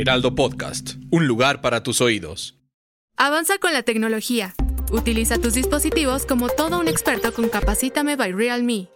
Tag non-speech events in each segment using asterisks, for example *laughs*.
Heraldo Podcast, un lugar para tus oídos. Avanza con la tecnología. Utiliza tus dispositivos como todo un experto con Capacítame by Realme.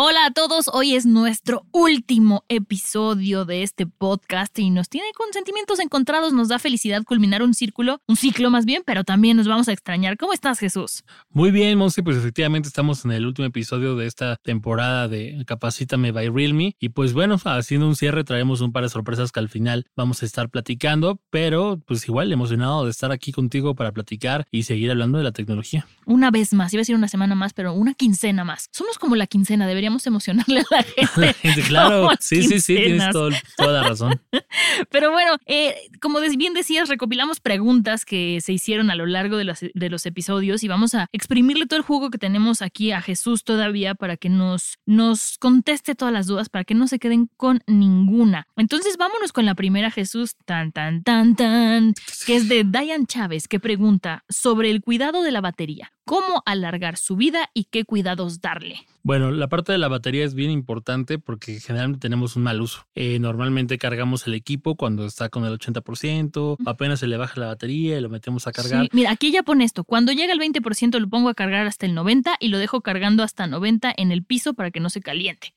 Hola a todos, hoy es nuestro último episodio de este podcast y nos tiene con sentimientos encontrados, nos da felicidad culminar un círculo, un ciclo más bien, pero también nos vamos a extrañar. ¿Cómo estás Jesús? Muy bien, Monse, pues efectivamente estamos en el último episodio de esta temporada de Capacítame by Realme y pues bueno, haciendo un cierre traemos un par de sorpresas que al final vamos a estar platicando, pero pues igual emocionado de estar aquí contigo para platicar y seguir hablando de la tecnología. Una vez más, iba a decir una semana más, pero una quincena más. Somos como la quincena, deberíamos emocionarle a la *laughs* gente. La gente, *laughs* claro, sí, sí, sí, tienes todo- toda la razón. *laughs* Pero bueno, eh, como bien decías, recopilamos preguntas que se hicieron a lo largo de los, de los episodios y vamos a exprimirle todo el jugo que tenemos aquí a Jesús todavía para que nos, nos conteste todas las dudas, para que no se queden con ninguna. Entonces vámonos con la primera, Jesús, tan, tan, tan, tan, que es de Diane Chávez, que pregunta sobre el cuidado de la batería. ¿Cómo alargar su vida y qué cuidados darle? Bueno, la parte de la batería es bien importante porque generalmente tenemos un mal uso. Eh, normalmente cargamos el equipo cuando está con el 80%, apenas se le baja la batería y lo metemos a cargar. Sí, mira, aquí ya pone esto. Cuando llega el 20% lo pongo a cargar hasta el 90 y lo dejo cargando hasta 90 en el piso para que no se caliente.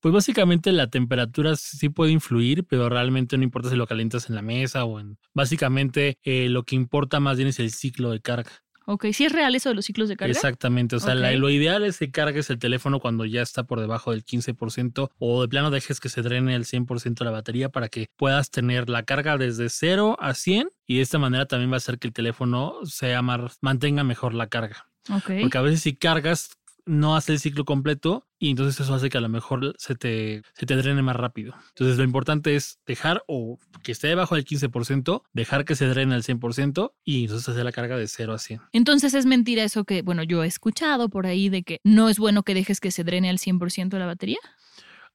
Pues básicamente la temperatura sí puede influir, pero realmente no importa si lo calientas en la mesa o en... Básicamente eh, lo que importa más bien es el ciclo de carga. Ok, ¿sí es real eso de los ciclos de carga? Exactamente, o sea, la- lo ideal es que cargues el teléfono cuando ya está por debajo del 15% o de plano dejes que se drene el 100% la batería para que puedas tener la carga desde 0 a 100 y de esta manera también va a hacer que el teléfono sea más, mantenga mejor la carga. Ok. Porque a veces si cargas no hace el ciclo completo y entonces eso hace que a lo mejor se te, se te drene más rápido. Entonces lo importante es dejar o que esté debajo del 15%, dejar que se drene al 100% y entonces hacer la carga de 0 a 100. Entonces es mentira eso que, bueno, yo he escuchado por ahí de que no es bueno que dejes que se drene al 100% la batería.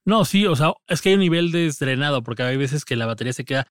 No, sí, o sea, es que hay un nivel de drenado, porque hay veces que la batería se queda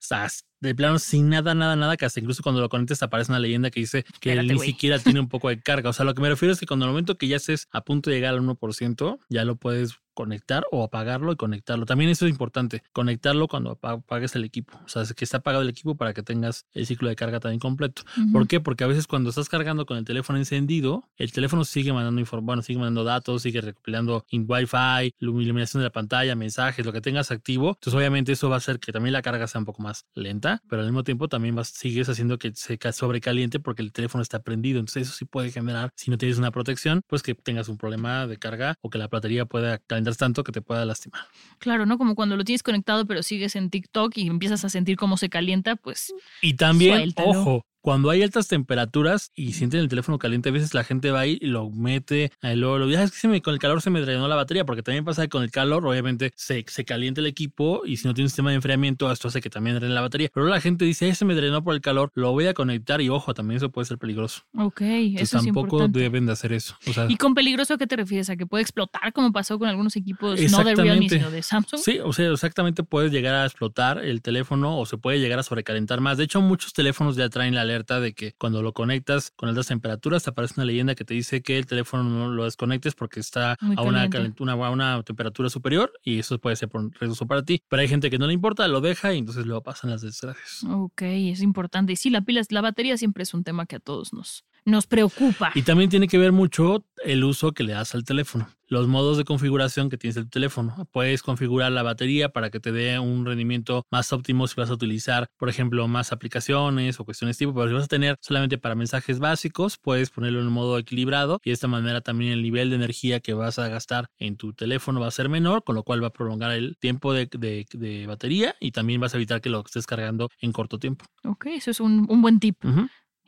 de plano sin nada, nada, nada, que hasta incluso cuando lo conectes aparece una leyenda que dice que Espérate, ni siquiera tiene un *laughs* poco de carga. O sea, lo que me refiero es que cuando al momento que ya estés a punto de llegar al 1%, ya lo puedes conectar o apagarlo y conectarlo. También eso es importante, conectarlo cuando apa- apagues el equipo. O sea, que esté apagado el equipo para que tengas el ciclo de carga también completo. ¿Por qué? Porque a veces cuando estás cargando con el teléfono encendido, el teléfono sigue mandando bueno, sigue mandando datos, sigue recopilando en Wi-Fi, lu- iluminación de la pantalla, mensajes, lo que tengas activo. Entonces, obviamente, eso va a hacer que también la carga sea un poco más lenta, pero al mismo tiempo también vas, sigues haciendo que se ca- sobrecaliente porque el teléfono está prendido. Entonces, eso sí puede generar, si no tienes una protección, pues que tengas un problema de carga o que la batería pueda calentar tanto que te pueda lastimar. Claro, ¿no? Como cuando lo tienes conectado pero sigues en TikTok y empiezas a sentir cómo se calienta, pues Y también, Suéltalo. ojo, cuando hay altas temperaturas y sienten el teléfono caliente, a veces la gente va ahí y lo mete, ahí luego lo "Ah, es que se me- con el calor se me drenó la batería, porque también pasa que con el calor, obviamente, se, se calienta el equipo y si no tiene un sistema de enfriamiento, esto hace que también drene la batería. Pero la gente dice, "Eh, se me drenó por el calor, lo voy a conectar y ojo, también eso puede ser peligroso. ok, Entonces eso es tampoco deben de hacer eso. O sea, ¿Y con peligroso a qué te refieres? ¿A que puede explotar como pasó con algunos equipos no de Realme sino de Samsung? Sí, o sea, exactamente puedes llegar a explotar el teléfono o se puede llegar a sobrecalentar más. De hecho, muchos teléfonos ya traen la alerta de que cuando lo conectas con altas temperaturas te aparece una leyenda que te dice que el teléfono no lo desconectes porque está Muy a una, una, a una temperatura superior y eso puede ser por un riesgo para ti. Pero hay gente que no le importa, lo deja y entonces luego pasan las desgracias. Ok, es importante. Y sí, la pila, la batería siempre es un tema que a todos nos, nos preocupa. Y también tiene que ver mucho el uso que le das al teléfono. Los modos de configuración que tienes en tu teléfono. Puedes configurar la batería para que te dé un rendimiento más óptimo si vas a utilizar, por ejemplo, más aplicaciones o cuestiones tipo. Pero si vas a tener solamente para mensajes básicos, puedes ponerlo en un modo equilibrado y de esta manera también el nivel de energía que vas a gastar en tu teléfono va a ser menor, con lo cual va a prolongar el tiempo de, de- de batería y también vas a evitar que lo estés cargando en corto tiempo. Ok, eso es un, un buen tip.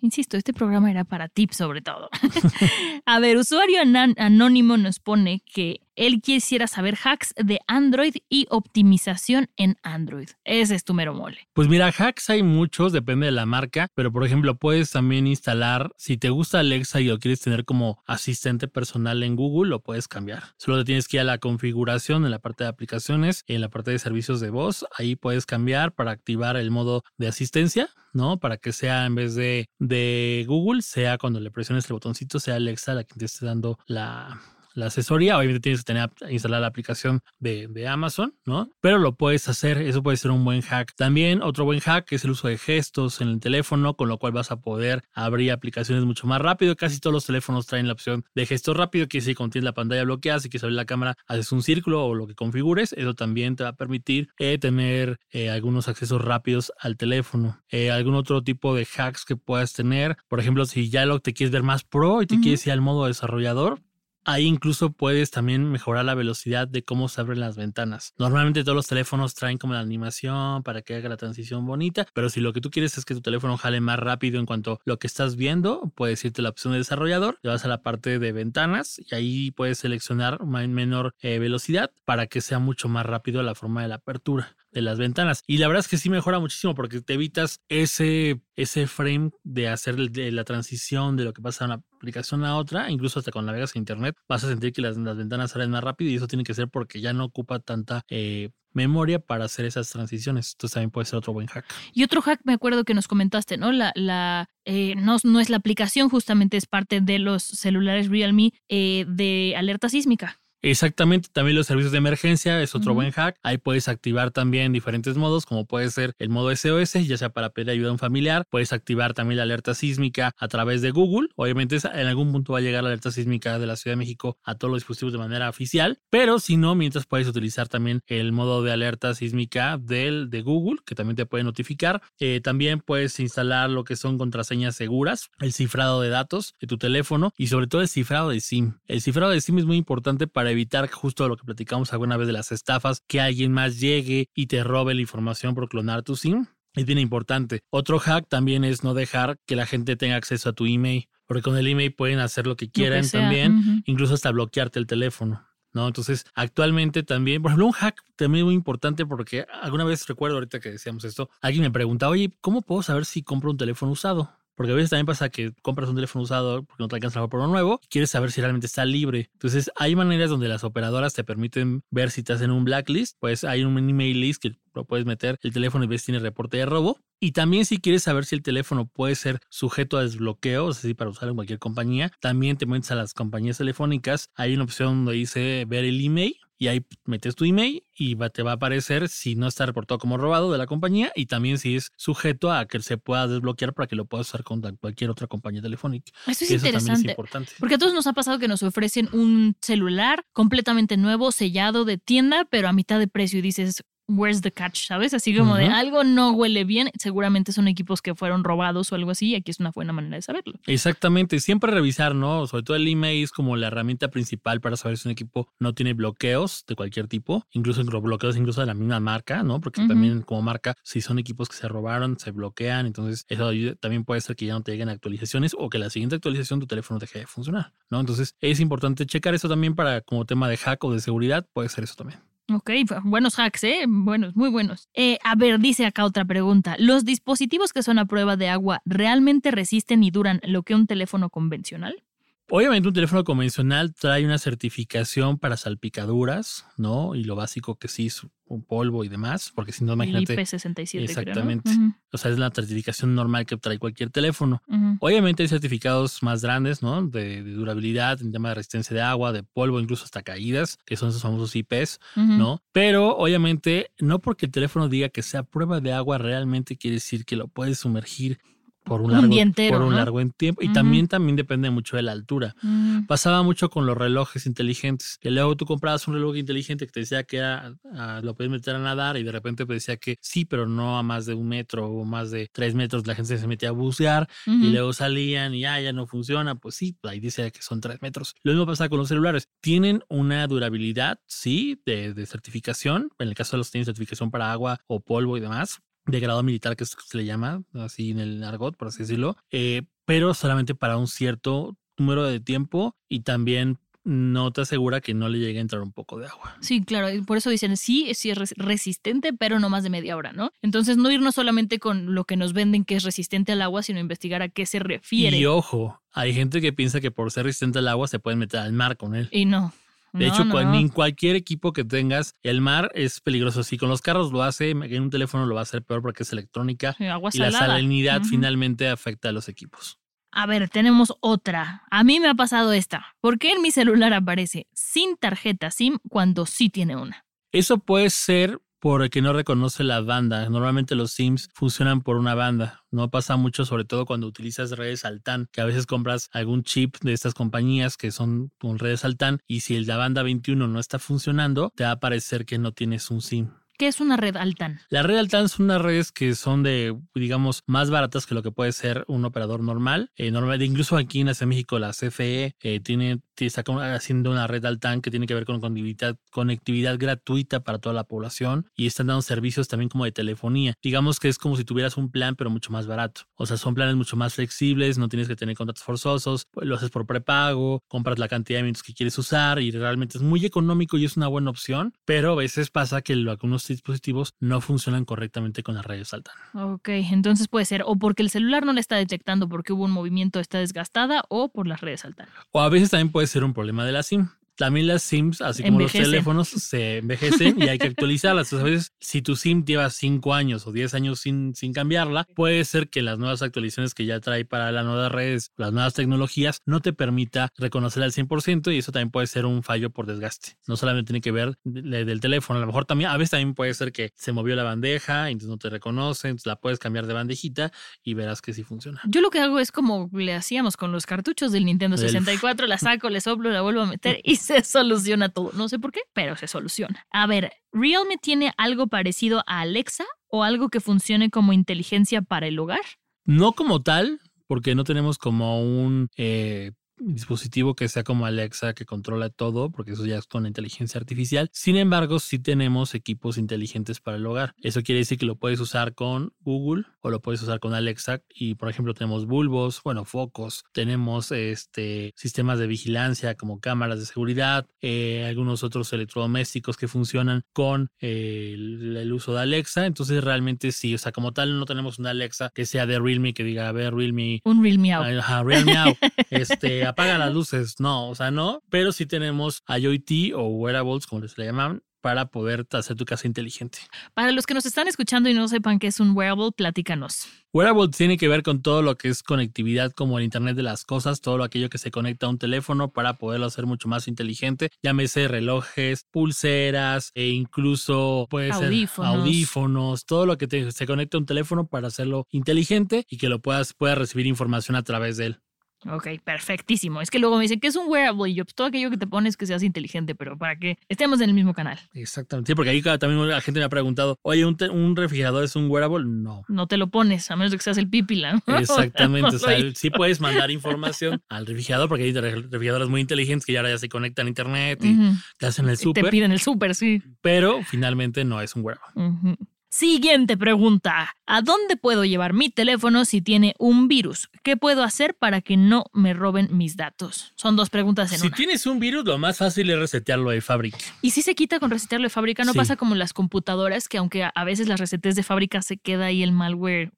Insisto, este programa era para tips sobre todo. *laughs* a ver, usuario anónimo nos pone que él quisiera saber hacks de Android y optimización en Android. Ese es tu mero mole. Pues mira, hacks hay muchos, depende de la marca, pero por ejemplo puedes también instalar, si te gusta Alexa y lo quieres tener como asistente personal en Google, lo puedes cambiar. Solo te tienes que ir a la configuración en la parte de aplicaciones, en la parte de servicios de voz, ahí puedes cambiar para activar el modo de asistencia, ¿no? Para que sea en vez de, de Google, sea cuando le presiones el botoncito, sea Alexa la que te esté dando la la asesoría. Obviamente tienes que tener instalar la aplicación de, de, Amazon, ¿no? Pero lo puedes hacer, eso puede ser un buen hack. También otro buen hack es el uso de gestos en el teléfono, con lo cual vas a poder abrir aplicaciones mucho más rápido. Casi todos los teléfonos traen la opción de gesto rápido, que si contienes la pantalla bloqueada, si quieres abrir la cámara, haces un círculo o lo que configures. Eso también te va a permitir eh, tener eh, algunos accesos rápidos al teléfono. Eh, algún otro tipo de hacks que puedas tener, por ejemplo, si ya lo te quieres ver más pro y te quieres ir al modo desarrollador, Ahí incluso puedes también mejorar la velocidad de cómo se abren las ventanas. Normalmente todos los teléfonos traen como la animación para que haga la transición bonita, pero si lo que tú quieres es que tu teléfono jale más rápido en cuanto a lo que estás viendo, puedes irte a la opción de desarrollador, te vas a la parte de ventanas y ahí puedes seleccionar menor eh, velocidad para que sea mucho más rápido la forma de la apertura de las ventanas. Y la verdad es que sí mejora muchísimo porque te evitas ese, ese frame de hacer la transición de lo que pasa de una aplicación a otra, incluso hasta cuando navegas en internet, vas a sentir que las, las ventanas salen más rápido y eso tiene que ser porque ya no ocupa tanta eh, memoria para hacer esas transiciones. Entonces también puede ser otro buen hack. Y otro hack me acuerdo que nos comentaste, ¿no? La, la eh, no, no, es la aplicación, justamente es parte de los celulares Realme eh, de alerta sísmica. Exactamente, también los servicios de emergencia es otro buen hack. Ahí puedes activar también diferentes modos, como puede ser el modo SOS, ya sea para pedir ayuda a un familiar. Puedes activar también la alerta sísmica a través de Google. Obviamente, en algún punto va a llegar la alerta sísmica de la Ciudad de México a todos los dispositivos de manera oficial, pero si no, mientras puedes utilizar también el modo de alerta sísmica del, de Google, que también te puede notificar. Eh, también puedes instalar lo que son contraseñas seguras, el cifrado de datos de tu teléfono y sobre todo el cifrado de SIM. El cifrado de SIM es muy importante para evitar justo lo que platicamos alguna vez de las estafas, que alguien más llegue y te robe la información por clonar tu SIM. Es bien importante. Otro hack también es no dejar que la gente tenga acceso a tu email, porque con el email pueden hacer lo que quieran también, incluso hasta bloquearte el teléfono. ¿no? Entonces, actualmente también, por ejemplo, un hack también muy importante porque alguna vez recuerdo ahorita que decíamos esto, alguien me preguntaba, oye, ¿cómo puedo saber si compro un teléfono usado? Porque a veces también pasa que compras un teléfono usado porque no te alcanza por uno nuevo y quieres saber si realmente está libre. Entonces, hay maneras donde las operadoras te permiten ver si estás en un blacklist. Pues hay un email list que lo puedes meter el teléfono y ves si tiene reporte de robo. Y también si quieres saber si el teléfono puede ser sujeto a desbloqueo, es decir, para usar en cualquier compañía, también te metes a las compañías telefónicas. Hay una opción donde dice ver el email y ahí metes tu email y te va a aparecer si no está reportado como robado de la compañía y también si es sujeto a que se pueda desbloquear para que lo puedas usar con cualquier otra compañía telefónica. Eso es interesante. Es importante. Porque a todos nos ha pasado que nos ofrecen un celular completamente nuevo, sellado de tienda, pero a mitad de precio y dices, where's the catch, ¿sabes? Así como de algo no huele bien, seguramente son equipos que fueron robados o algo así, y aquí es una buena manera de saberlo. Exactamente, siempre revisar, ¿no? Sobre todo el email es como la herramienta principal para saber si un equipo no tiene bloqueos de cualquier tipo, incluso bloqueos incluso de la misma marca, ¿no? Porque también como marca, si son equipos que se robaron, se bloquean, entonces eso también puede ser que ya no te lleguen actualizaciones o que la siguiente actualización tu teléfono deje de funcionar, ¿no? Entonces es importante checar eso también para como tema de hack o de seguridad, puede ser eso también. Ok, buenos hacks, ¿eh? Buenos, muy buenos. Eh, a ver, dice acá otra pregunta. ¿Los dispositivos que son a prueba de agua realmente resisten y duran lo que un teléfono convencional? Obviamente un teléfono convencional trae una certificación para salpicaduras, ¿no? Y lo básico que sí es un polvo y demás, porque si no, imagínate. IP67. Exactamente. O sea, es la certificación normal que trae cualquier teléfono. Obviamente hay certificados más grandes, ¿no? De, durabilidad, en tema de resistencia de agua, de polvo, incluso hasta caídas, que son esos famosos IPs, ¿no? Pero obviamente, no porque el teléfono diga que sea prueba de agua, realmente quiere decir que lo puedes sumergir por un, largo, por un largo tiempo. Y también, también depende mucho de la altura. Mm. Pasaba mucho con los relojes inteligentes. Que luego tú comprabas un reloj inteligente que te decía que era, ah, lo puedes meter a nadar y de repente te decía que sí, pero no a más de un metro o más de tres metros. La gente se metía a bucear y luego salían y ya, ya no funciona. Pues sí, ahí dice que son tres metros. Lo mismo pasa con los celulares. Tienen una durabilidad, sí, de, de certificación. En el caso de los tienen certificación para agua o polvo y demás de grado militar, que se le llama así en el argot, por así decirlo, eh, pero solamente para un cierto número de tiempo y también no te asegura que no le llegue a entrar un poco de agua. Sí, claro, por eso dicen sí, sí es resistente, pero no más de media hora, ¿no? Entonces no irnos solamente con lo que nos venden que es resistente al agua, sino investigar a qué se refiere. Y ojo, hay gente que piensa que por ser resistente al agua se puede meter al mar con él. Y no. De hecho, en cualquier equipo que tengas, el mar es peligroso. Si con los carros lo hace, en un teléfono lo va a hacer peor porque es electrónica. y la salinidad finalmente afecta a los equipos. A ver, tenemos otra. A mí me ha pasado esta. ¿Por qué en mi celular aparece sin tarjeta SIM cuando sí tiene una? Eso puede ser porque no reconoce la banda. Normalmente los SIMs funcionan por una banda. No pasa mucho, sobre todo cuando utilizas redes Altan, que a veces compras algún chip de estas compañías que son con redes Altan y si la banda 21 no está funcionando, te va a parecer que no tienes un SIM. ¿Qué es una red Altan? La red Altan son unas redes que son de, digamos, más baratas que lo que puede ser un operador normal. Eh, normal incluso aquí en la México, la CFE eh, tiene, está haciendo una red Altan que tiene que ver con conectividad, conectividad gratuita para toda la población y están dando servicios también como de telefonía. Digamos que es como si tuvieras un plan, pero mucho más barato. O sea, son planes mucho más flexibles, no tienes que tener contratos forzosos, pues, lo haces por prepago, compras la cantidad de minutos que quieres usar y realmente es muy económico y es una buena opción, pero a veces pasa que algunos dispositivos no funcionan correctamente con las redes altas. Ok, entonces puede ser o porque el celular no le está detectando porque hubo un movimiento, está desgastada, o por las redes altas. O a veces también puede ser un problema de la SIM también las SIMs, así como los teléfonos, se envejecen y hay que actualizarlas. a veces, si tu SIM lleva 5 años o 10 años sin, sin cambiarla, puede ser que las nuevas actualizaciones que ya trae para las nuevas redes, las nuevas tecnologías, no te permita reconocer al 100% y eso también puede ser un fallo por desgaste. No solamente tiene que ver del teléfono, a lo mejor también, a veces también puede ser que se movió la bandeja, y entonces no te reconoce, entonces la puedes cambiar de bandejita y verás que sí funciona. Yo lo que hago es como le hacíamos con los cartuchos del Nintendo 64, *laughs* la saco, le soplo, la vuelvo a meter y *laughs* se *laughs* soluciona todo. No sé por qué, pero se soluciona. A ver, ¿Realme tiene algo parecido a Alexa o algo que funcione como inteligencia para el hogar? No como tal, porque no tenemos como un eh, dispositivo que sea como Alexa que controla todo, porque eso ya es con inteligencia artificial. Sin embargo, sí tenemos equipos inteligentes para el hogar. Eso quiere decir que lo puedes usar con Google o lo puedes usar con Alexa y por ejemplo tenemos bulbos, bueno, focos, tenemos este sistemas de vigilancia como cámaras de seguridad, eh, algunos otros electrodomésticos que funcionan con eh, el, uso de Alexa. Entonces realmente sí, o sea, como tal no tenemos una Alexa que sea de Realme que diga, a ver, Realme. Un Realme Ajá, Realme *laughs* este, apaga las luces. No, o sea, no. Pero sí tenemos IoT o wearables, como les le llaman, para poder hacer tu casa inteligente. Para los que nos están escuchando y no sepan qué es un wearable, platícanos. Wearable tiene que ver con todo lo que es conectividad como el Internet de las Cosas, todo lo aquello que se conecta a un teléfono para poderlo hacer mucho más inteligente, llámese relojes, pulseras e incluso puede audífonos. ser audífonos, todo lo que se conecta a un teléfono para hacerlo inteligente y que lo puedas pueda recibir información a través de él. Ok, perfectísimo. Es que luego me dicen que es un wearable y yo, pues, todo aquello que te pones que seas inteligente, pero para que estemos en el mismo canal. Exactamente. Sí, porque ahí también la gente me ha preguntado, oye, ¿un, un refrigerador es un wearable? No. No te lo pones, a menos de que seas el pipila. *laughs* Exactamente. o sea, sí puedes mandar información al refrigerador, porque hay refrigeradores muy inteligentes que ya ahora ya se conectan a internet y te hacen el súper. Te piden el súper, sí. Pero finalmente no es un wearable. Siguiente pregunta. ¿A dónde puedo llevar mi teléfono si tiene un virus? ¿Qué puedo hacer para que no me roben mis datos? Son dos preguntas en si una. Si tienes un virus, lo más fácil es resetearlo de fábrica. ¿Y si se quita con resetearlo de fábrica? ¿No pasa como las computadoras que aunque a veces las resetes de fábrica se queda ahí el malware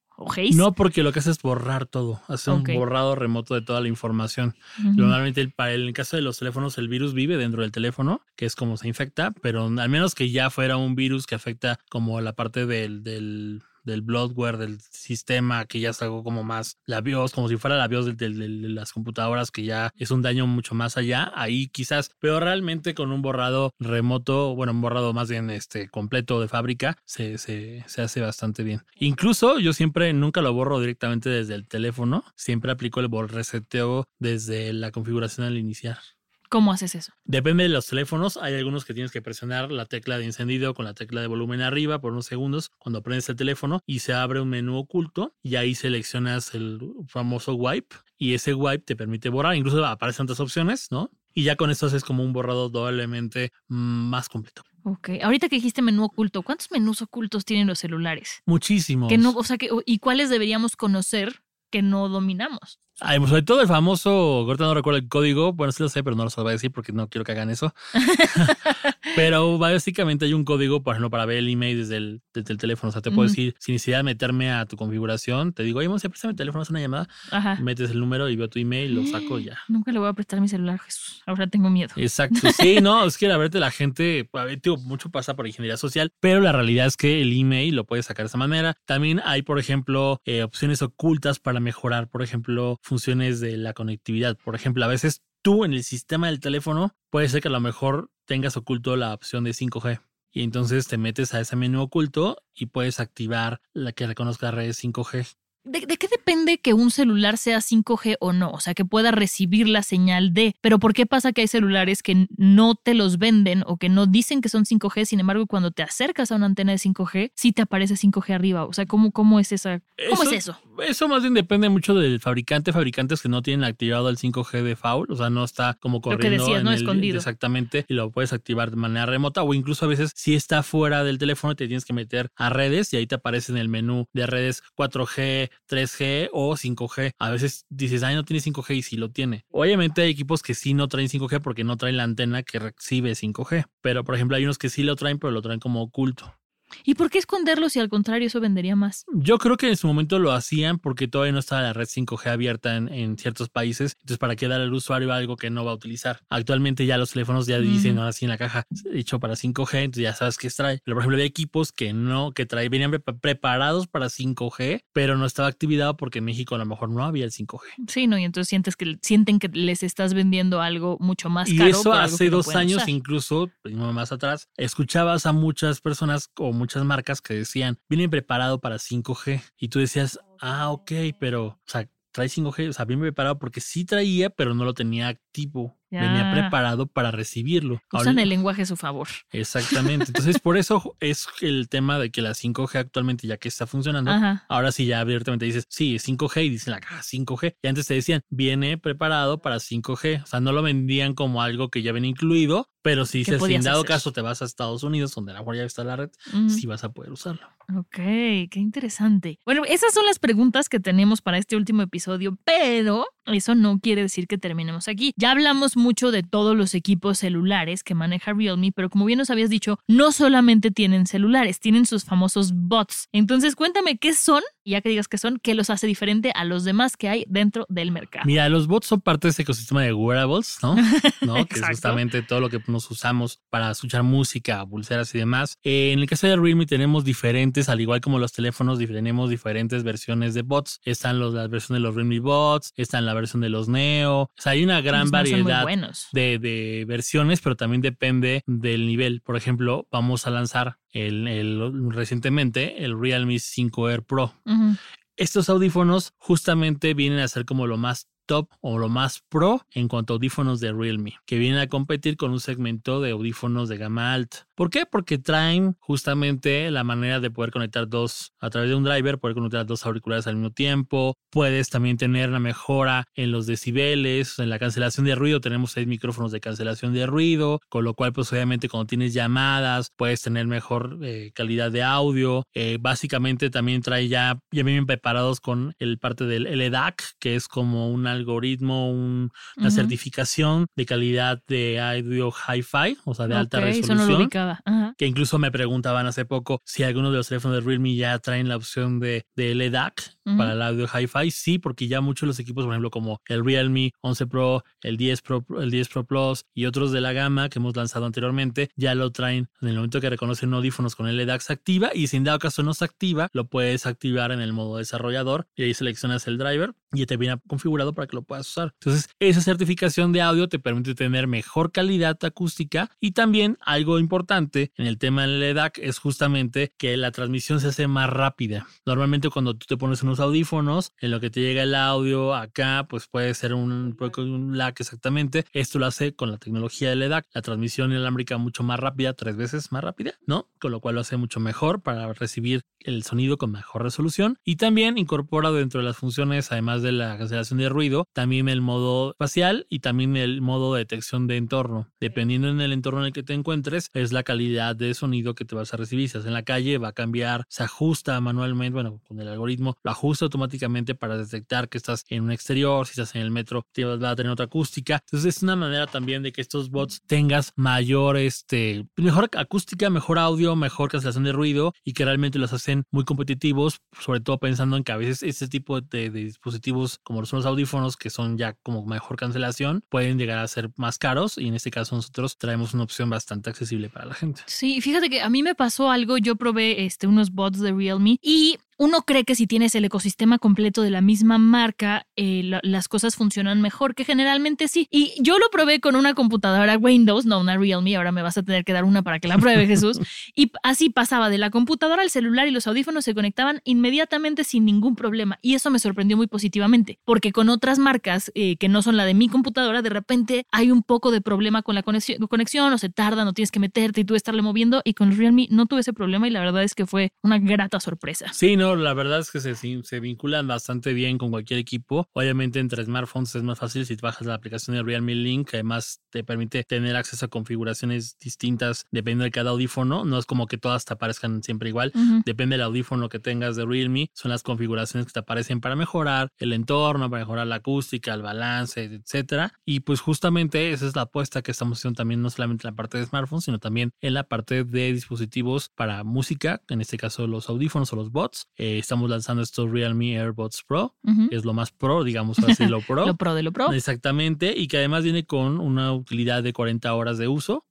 no, porque lo que hace es borrar todo, hace un borrado remoto de toda la información. Normalmente el, para el, caso de los teléfonos el virus vive dentro del teléfono, que es como se infecta, pero al menos que ya fuera un virus que afecta como la parte del, del del bloodware del sistema, que ya algo como más la BIOS, como si fuera la BIOS de, las computadoras, que ya es un daño mucho más allá, ahí quizás, pero realmente con un borrado remoto, bueno, un borrado más bien este completo de fábrica, se, se, se hace bastante bien. Incluso yo siempre nunca lo borro directamente desde el teléfono, siempre aplico el reseteo desde la configuración al iniciar. ¿Cómo haces eso? Depende de los teléfonos. Hay algunos que tienes que presionar la tecla de encendido con la tecla de volumen arriba por unos segundos cuando prendes el teléfono y se abre un menú oculto y ahí seleccionas el famoso wipe y ese wipe te permite borrar. Incluso aparecen otras opciones, ¿no? Y ya con esto haces como un borrado doblemente más completo. Ok, ahorita que dijiste menú oculto, ¿cuántos menús ocultos tienen los celulares? Muchísimos. Que no, o sea, que, ¿y cuáles deberíamos conocer que no dominamos? Pues, sobre todo el famoso, ahorita no recuerdo el código, bueno, sí lo sé, pero no lo voy a decir porque no quiero que hagan eso. *laughs* pero básicamente hay un código, por ejemplo, para ver el email desde el, desde el teléfono. O sea, te puedo decir, sin necesidad de meterme a tu configuración, te digo, oye, vamos a prestarme el teléfono, haz una llamada, metes el número y veo tu email, lo *gasps* saco y ya. Nunca le voy a prestar mi celular, Jesús. Ahora tengo miedo. Exacto. Sí, *laughs* no, es que la verdad la gente, a ver, tío, mucho pasa por ingeniería social, pero la realidad es que el email lo puedes sacar de esa manera. También hay, por ejemplo, eh, opciones ocultas para mejorar, por ejemplo, funciones de la conectividad. Por ejemplo, a veces tú en el sistema del teléfono puede ser que a lo mejor tengas oculto la opción de 5G. Y entonces te metes a ese menú oculto y puedes activar la que reconozca redes 5G. ¿De, qué depende que un celular sea 5G o no? O sea, que pueda recibir la señal de. Pero ¿por qué pasa que hay celulares que no te los venden o que no dicen que son 5G? Sin embargo, cuando te acercas a una antena de 5G, sí te aparece 5G arriba. O sea, ¿cómo, cómo es esa? ¿Cómo es eso? Eso más bien depende mucho del fabricante. Fabricantes que no tienen activado el 5G de faul, o sea, no está como corriendo. Lo que decías, no escondido. Exactamente, y lo puedes activar de manera remota o incluso a veces si está fuera del teléfono te tienes que meter a redes y ahí te aparece en el menú de redes 4G, 3G o 5G. A veces dices, ay, no tiene 5G y sí lo tiene. Obviamente hay equipos que sí no traen 5G porque no traen la antena que recibe 5G. Pero, por ejemplo, hay unos que sí lo traen, pero lo traen como oculto. ¿Y por qué esconderlo si al contrario eso vendería más? Yo creo que en su momento lo hacían porque todavía no estaba la red 5G abierta en, ciertos países. Entonces, ¿para qué dar al usuario algo que no va a utilizar? Actualmente ya los teléfonos ya dicen, ahora sí en la caja, hecho para 5G, entonces ya sabes qué trae. Pero, por ejemplo, hay equipos que no, que trae, venían preparados para 5G, pero no estaba activado porque en México a lo mejor no había el 5G. Sí, no, y entonces sientes que, sienten que les estás vendiendo algo mucho más caro. Y eso hace dos años, incluso, pues, más atrás, escuchabas a muchas personas o muchas marcas que decían, vienen preparado para 5G. Y tú decías, ah, ok, pero, o sea, trae 5G, o sea, bien preparado porque sí traía, pero no lo tenía activo. Venía preparado para recibirlo. Usan el lenguaje a su favor. Exactamente. Entonces, por eso es el tema de que la 5G actualmente, ya que está funcionando, ahora sí ya abiertamente dices, sí, 5G y dicen la caja 5G. Y antes te decían, viene preparado para 5G. O sea, no lo vendían como algo que ya viene incluido, pero si dices, en dado caso te vas a Estados Unidos, donde la ya está la red, sí vas a poder usarlo. Ok, qué interesante. Bueno, esas son las preguntas que tenemos para este último episodio, pero eso no quiere decir que terminemos aquí. Ya hablamos mucho de todos los equipos celulares que maneja Realme, pero como bien nos habías dicho, no solamente tienen celulares, tienen sus famosos bots. Entonces, cuéntame qué son, ya que digas qué son, qué los hace diferente a los demás que hay dentro del mercado. Mira, los bots son parte de ese ecosistema de wearables, ¿no? *laughs* ¿No? que es justamente todo lo que nos usamos para escuchar música, pulseras y demás. en el caso de Realme tenemos diferentes, al igual como los teléfonos, tenemos diferentes versiones de bots. Están los, las versiones de los Realme bots, están la versión de los Neo. O sea, hay una gran variedad de, de, versiones, pero también depende del nivel. Por ejemplo, vamos a lanzar el, el recientemente el Realme 5 Air Pro. Estos audífonos justamente vienen a ser como lo más top o lo más pro en cuanto a audífonos de Realme, que vienen a competir con un segmento de audífonos de gama alta. ¿Por qué? Porque traen justamente la manera de poder conectar dos a través de un driver, poder conectar dos auriculares al mismo tiempo. Puedes también tener una mejora en los decibeles, en la cancelación de ruido. Tenemos seis micrófonos de cancelación de ruido, con lo cual, pues obviamente, cuando tienes llamadas, puedes tener mejor eh, calidad de audio. Eh, básicamente, también trae ya, ya bien preparados con el parte del LDAC, que es como un algoritmo, una certificación de calidad de audio hi-fi, o sea, de alta resolución. Que incluso me preguntaban hace poco si algunos de los teléfonos de Realme ya traen la opción de, de LDAC para el audio hi-fi. Sí, porque ya muchos de los equipos, por ejemplo, como el Realme 11 Pro, el 10 Pro, el 10 Pro Plus y otros de la gama que hemos lanzado anteriormente, ya lo traen en el momento que reconocen audífonos con LDAC se activa y si en dado caso no se activa, lo puedes activar en el modo desarrollador y ahí seleccionas el driver y te viene configurado para que lo puedas usar. Entonces, esa certificación de audio te permite tener mejor calidad acústica y también algo importante en el tema del LDAC es justamente que la transmisión se hace más rápida. Normalmente cuando tú te pones unos audífonos, en lo que te llega el audio acá, pues puede ser un, un lag exactamente. Esto lo hace con la tecnología del LDAC, la transmisión inalámbrica mucho más rápida, tres veces más rápida, ¿no? Con lo cual lo hace mucho mejor para recibir el sonido con mejor resolución y también incorpora dentro de las funciones, además de la cancelación de ruido, también el modo espacial y también el modo de detección de entorno. Dependiendo en el entorno en el que te encuentres, es la calidad de sonido que te vas a recibir. Si estás en la calle, va a cambiar, se ajusta manualmente, bueno, con el algoritmo, lo ajusta automáticamente para detectar que estás en un exterior, si estás en el metro, te va a tener otra acústica. Entonces es una manera también de que estos bots tengas mayor, este, mejor acústica, mejor audio, mejor cancelación de ruido y que realmente los hacen muy competitivos, sobre todo pensando en que a veces este tipo de, de dispositivos como los audífonos que son ya como mejor cancelación pueden llegar a ser más caros y en este caso nosotros traemos una opción bastante accesible para la gente. Sí, fíjate que a mí me pasó algo, yo probé este, unos bots de Realme y uno cree que si tienes el ecosistema completo de la misma marca, eh, la- las cosas funcionan mejor, que generalmente sí. Y yo lo probé con una computadora Windows, no una Realme, ahora me vas a tener que dar una para que la pruebe, Jesús. *laughs* Y así pasaba de la computadora al celular y los audífonos se conectaban inmediatamente sin ningún problema. Y eso me sorprendió muy positivamente, porque con otras marcas eh, que no son la de mi computadora, de repente hay un poco de problema con la conexión, conexión o se tarda, no tienes que meterte y tú estarle moviendo. Y con el Realme no tuve ese problema y la verdad es que fue una grata sorpresa. Sí, no, la verdad es que se, se vinculan bastante bien con cualquier equipo. Obviamente entre smartphones es más fácil si bajas la aplicación de Realme Link, que además te permite tener acceso a configuraciones distintas dependiendo de cada audífono. No es como que todas te aparezcan siempre igual. Ujú. Depende del audífono que tengas de Realme, son las configuraciones que te aparecen para mejorar el entorno, para mejorar la acústica, el balance, etcétera. Y pues justamente esa es la apuesta que estamos haciendo también no solamente en la parte de smartphones, sino también en la parte de dispositivos para música, en este caso los audífonos o los bots. Eh, estamos lanzando estos Realme AirBots Pro, que es lo más pro, digamos *laughs* así, lo pro. Lo pro de lo pro. Exactamente, y que además viene con una utilidad de 40 horas de uso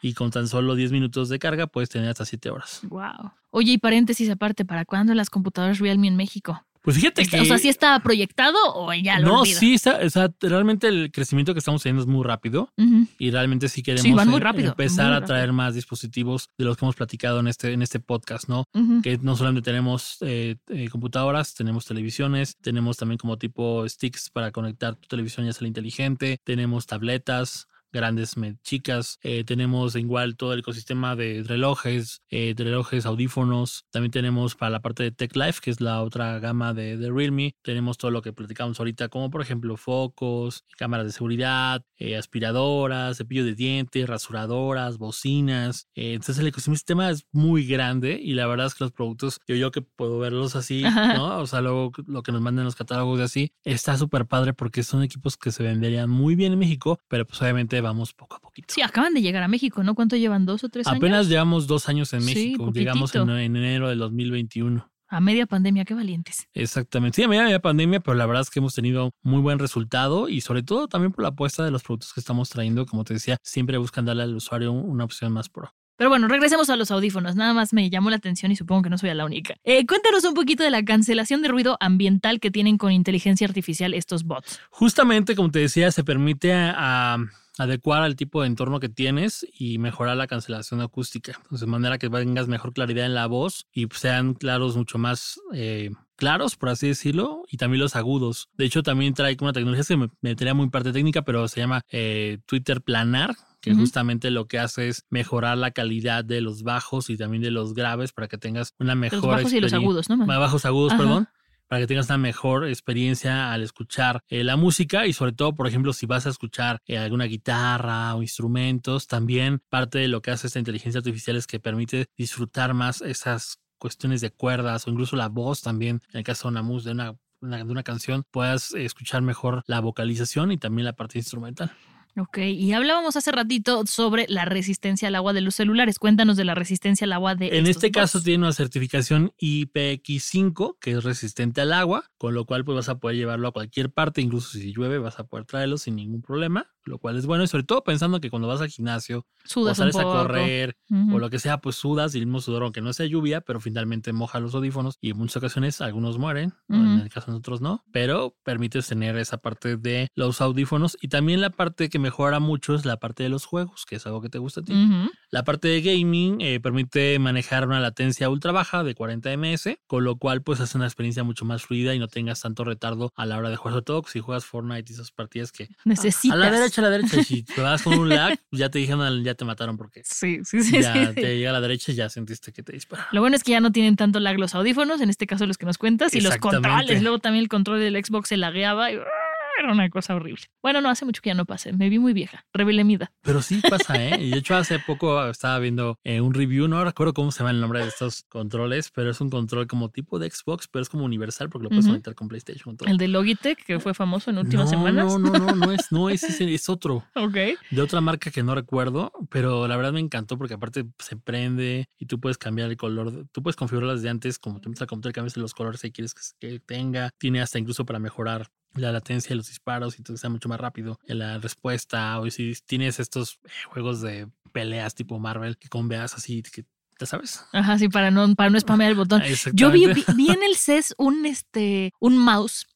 y con tan solo 10 minutos de carga puedes tener hasta 7 horas. Wow. Oye, y paréntesis aparte, ¿para cuándo las computadoras Realme en México? Pues fíjate Está- que... O sea, ¿sí estaba proyectado o ya lo no, sí, está, o sea, realmente el crecimiento que estamos teniendo es muy rápido y realmente sí queremos muy em- rápido, empezar muy a traer más dispositivos de los que hemos platicado en este, en este podcast, ¿no? Que no solamente tenemos eh, eh, computadoras, tenemos televisiones, tenemos también como tipo sticks para conectar tu televisión ya sea inteligente, tenemos tabletas grandes, chicas, eh, tenemos igual todo el ecosistema de relojes, eh, de relojes, audífonos, también tenemos para la parte de Tech Life, que es la otra gama de, de Realme, tenemos todo lo que platicamos ahorita, como por ejemplo focos, cámaras de seguridad, eh, aspiradoras, cepillo de dientes, rasuradoras, bocinas, entonces el ecosistema es muy grande y la verdad es que los productos, yo, yo que puedo verlos así, Ajá. ¿no? O sea, luego lo que nos mandan los catálogos de así, está súper padre porque son equipos que se venderían muy bien en México, pero pues obviamente vamos poco a poquito. Sí, acaban de llegar a México, ¿no? ¿Cuánto llevan? ¿Dos o tres Apenas años? llevamos dos años en Sí, México, llegamos en, enero del 2021. A media pandemia, qué valientes. Exactamente. Sí, a medida de la pandemia, pero la verdad es que hemos tenido muy buen resultado y sobre todo también por la apuesta de los productos que estamos trayendo. Como te decía, siempre buscan darle al usuario una opción más pro. Pero bueno, regresemos a los audífonos. Nada más me llamó la atención y supongo que no soy la única. Eh, cuéntanos un poquito de la cancelación de ruido ambiental que tienen con inteligencia artificial estos bots. Justamente, como te decía, se permite a- a adecuar al tipo de entorno que tienes y mejorar la cancelación acústica. Entonces, de manera que tengas mejor claridad en la voz y sean claros mucho más eh, claros, por así decirlo, y también los agudos. De hecho, también trae una tecnología que me metería muy parte técnica, pero se llama eh, Twitter Planar que justamente lo que hace es mejorar la calidad de los bajos y también de los graves para que tengas una mejor los bajos y los agudos, ¿no? más bajos agudos, Ajá. perdón, para que tengas una mejor experiencia al escuchar eh, la música y sobre todo, por ejemplo, si vas a escuchar eh, alguna guitarra o instrumentos, también parte de lo que hace esta inteligencia artificial es que permite disfrutar más esas cuestiones de cuerdas o incluso la voz también, en el caso de una mus de una- de una canción, puedas escuchar mejor la vocalización y también la parte instrumental. Ok, y hablábamos hace ratito sobre la resistencia al agua de los celulares. Cuéntanos de la resistencia al agua de En estos este caso tiene una certificación IPX5 que es resistente al agua, con lo cual pues vas a poder llevarlo a cualquier parte, incluso si llueve vas a poder traerlo sin ningún problema, lo cual es bueno. Y sobre todo pensando que cuando vas al gimnasio o Sudas sales un a correr o lo que sea, pues sudas y el mismo sudor aunque no sea lluvia, pero finalmente moja los audífonos y en muchas ocasiones algunos mueren, o en el caso de nosotros no, pero permites tener esa parte de los audífonos y también la parte que mejora mucho es la parte de los juegos, que es algo que te gusta a ti. Ujú. La parte de gaming eh, permite manejar una latencia ultra baja de 40 ms, con lo cual pues hace una experiencia mucho más fluida y no tengas tanto retardo a la hora de jugar, sobre todo si juegas Fortnite y esas partidas que Necesitas. a la derecha, a la derecha, si *laughs* te vas con un lag, ya te dijeron, ya te mataron porque Sí, sí, sí. ya sí. te llega a la derecha y ya sentiste que te dispararon. Lo bueno es que ya no tienen tanto lag los audífonos, en este caso los que nos cuentas, y los controles. Luego también el control del Xbox se lagueaba y ¡ah! Era una cosa horrible. Bueno, no, hace mucho que ya no pase. Me vi muy vieja. Rebelde mida. Pero sí pasa, ¿eh? *laughs* Y de hecho hace poco estaba viendo eh, un review, no recuerdo cómo se llama el nombre de estos controles, pero es un control como tipo de Xbox, pero es como universal porque lo puedes Ujú. conectar con PlayStation. con todo. El de Logitech, que fue famoso en últimas no, semanas. No, no, no, no es, *laughs* no es ese, es otro. Ok. de otra marca que no recuerdo, pero la verdad me encantó porque aparte se prende y tú puedes cambiar el color, tú puedes configurarlas de antes, como te metes a computador, cambias los colores que quieres que tenga, tiene hasta incluso para mejorar la latencia de los disparos y todo sea mucho más rápido en la respuesta o si tienes estos eh, juegos de peleas tipo Marvel que con veas así que ¿Ya sabes? Ajá, sí, para no, para no spamear el botón. *laughs* Yo vi, vi, vi en el CES un, este, un mouse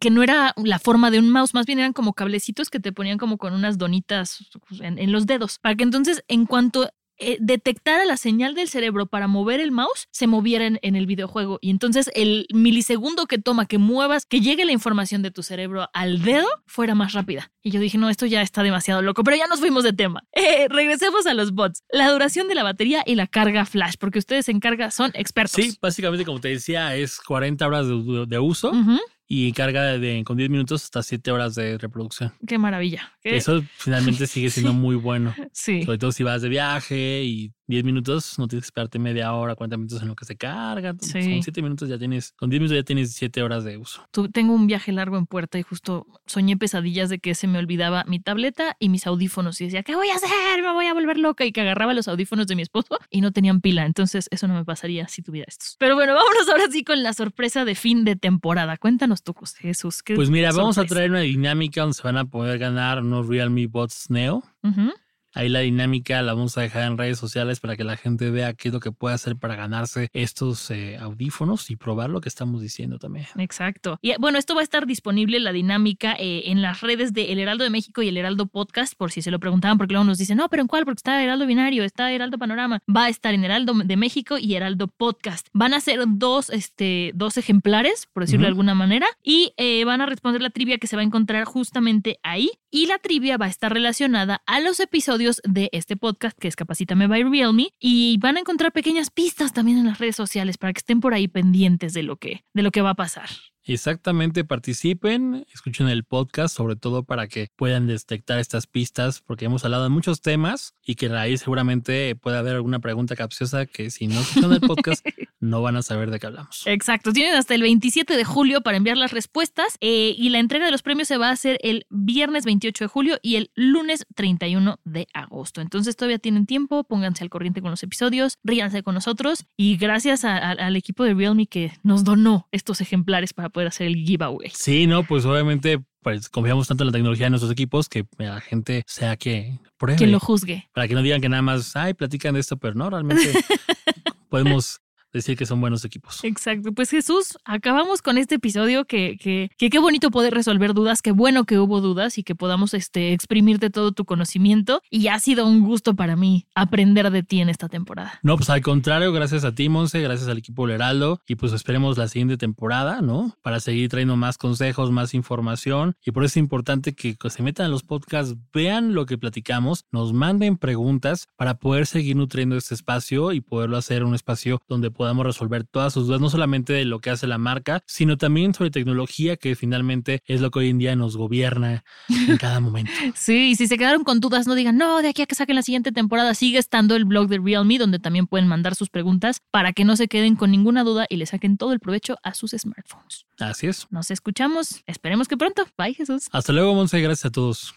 que no era la forma de un mouse, más bien eran como cablecitos que te ponían como con unas donitas en, en los dedos, para que entonces en cuanto eh, detectara la señal del cerebro para mover el mouse, se moviera en, en, el videojuego. Y entonces el milisegundo que toma que muevas, que llegue la información de tu cerebro al dedo, fuera más rápida. Y yo dije, no, esto ya está demasiado loco, pero ya nos fuimos de tema. *laughs* Eh, regresemos a los bots. La duración de la batería y la carga flash, porque ustedes en carga son expertos. Sí, básicamente, como te decía, es 40 horas de, de uso. Uh -huh y carga de, con 10 minutos hasta 7 horas de reproducción. Qué maravilla. ¿Qué? Eso finalmente sigue siendo *laughs* muy bueno. Sí. Sobre todo si vas de viaje y 10 minutos, no tienes que esperarte media hora, 40 minutos en lo que se carga. Sí. Con 7 minutos ya tienes, con 10 minutos ya tienes 7 horas de uso. Tú, tengo un viaje largo en puerta y justo soñé pesadillas de que se me olvidaba mi tableta y mis audífonos y decía, ¿qué voy a hacer? Me voy a volver loca y que agarraba los audífonos de mi esposo y no tenían pila. Entonces eso no me pasaría si tuviera estos. Pero bueno, vámonos ahora sí con la sorpresa de fin de temporada. Cuéntanos tú, José Jesús. Pues mira, sorpresa? vamos a traer una dinámica donde se van a poder ganar unos Realme Bots Neo. Uh -huh. Ahí la dinámica la vamos a dejar en redes sociales para que la gente vea qué es lo que puede hacer para ganarse estos eh, audífonos y probar lo que estamos diciendo también. Exacto. Y bueno, esto va a estar disponible la dinámica eh, en las redes de El Heraldo de México y El Heraldo Podcast, por si se lo preguntaban, porque luego nos dicen, no, pero ¿en cuál? Porque está Heraldo Binario, está Heraldo Panorama. Va a estar en Heraldo de México y Heraldo Podcast. Van a ser dos, este, dos ejemplares, por decirlo uh -huh. de alguna manera, y eh, van a responder la trivia que se va a encontrar justamente ahí. Y la trivia va a estar relacionada a los episodios de este podcast que es Capacítame by Realme y van a encontrar pequeñas pistas también en las redes sociales para que estén por ahí pendientes de lo que, de lo que va a pasar. Exactamente, participen, escuchen el podcast, sobre todo para que puedan detectar estas pistas, porque hemos hablado de muchos temas y que ahí seguramente puede haber alguna pregunta capciosa que si no escuchan el podcast *laughs* no van a saber de qué hablamos. Exacto, tienen hasta el 27 de julio para enviar las respuestas eh, y la entrega de los premios se va a hacer el viernes 28 de julio y el lunes 31 de agosto. Entonces todavía tienen tiempo, pónganse al corriente con los episodios, ríanse con nosotros y gracias a, a, al equipo de Realme que nos donó estos ejemplares para poder hacer el giveaway. Sí, no, pues obviamente pues confiamos tanto en la tecnología de nuestros equipos que la gente sea que pruebe. Que lo juzgue. Para que no digan que nada más, ay, platican de esto, pero no, realmente *laughs* podemos decir que son buenos equipos. Exacto. Pues Jesús, acabamos con este episodio que, que, que, qué bonito poder resolver dudas, qué bueno que hubo dudas y que podamos este, exprimirte todo tu conocimiento. Y ha sido un gusto para mí aprender de ti en esta temporada. No, pues al contrario, gracias a ti, Monse, gracias al equipo Leraldo y pues esperemos la siguiente temporada, ¿no? Para seguir trayendo más consejos, más información y por eso es importante que se metan a los podcasts, vean lo que platicamos, nos manden preguntas para poder seguir nutriendo este espacio y poderlo hacer un espacio donde podamos resolver todas sus dudas, no solamente de lo que hace la marca, sino también sobre tecnología, que finalmente es lo que hoy en día nos gobierna en *laughs* cada momento. sí, y si se quedaron con dudas, no digan, no, de aquí a que saquen la siguiente temporada, sigue estando el blog de Realme, donde también pueden mandar sus preguntas para que no se queden con ninguna duda y le saquen todo el provecho a sus smartphones. Así es. Nos escuchamos, esperemos que pronto. Bye, Jesús. Hasta luego, Monse, gracias a todos.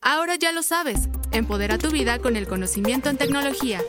Ahora ya lo sabes, empodera tu vida con el conocimiento en tecnología.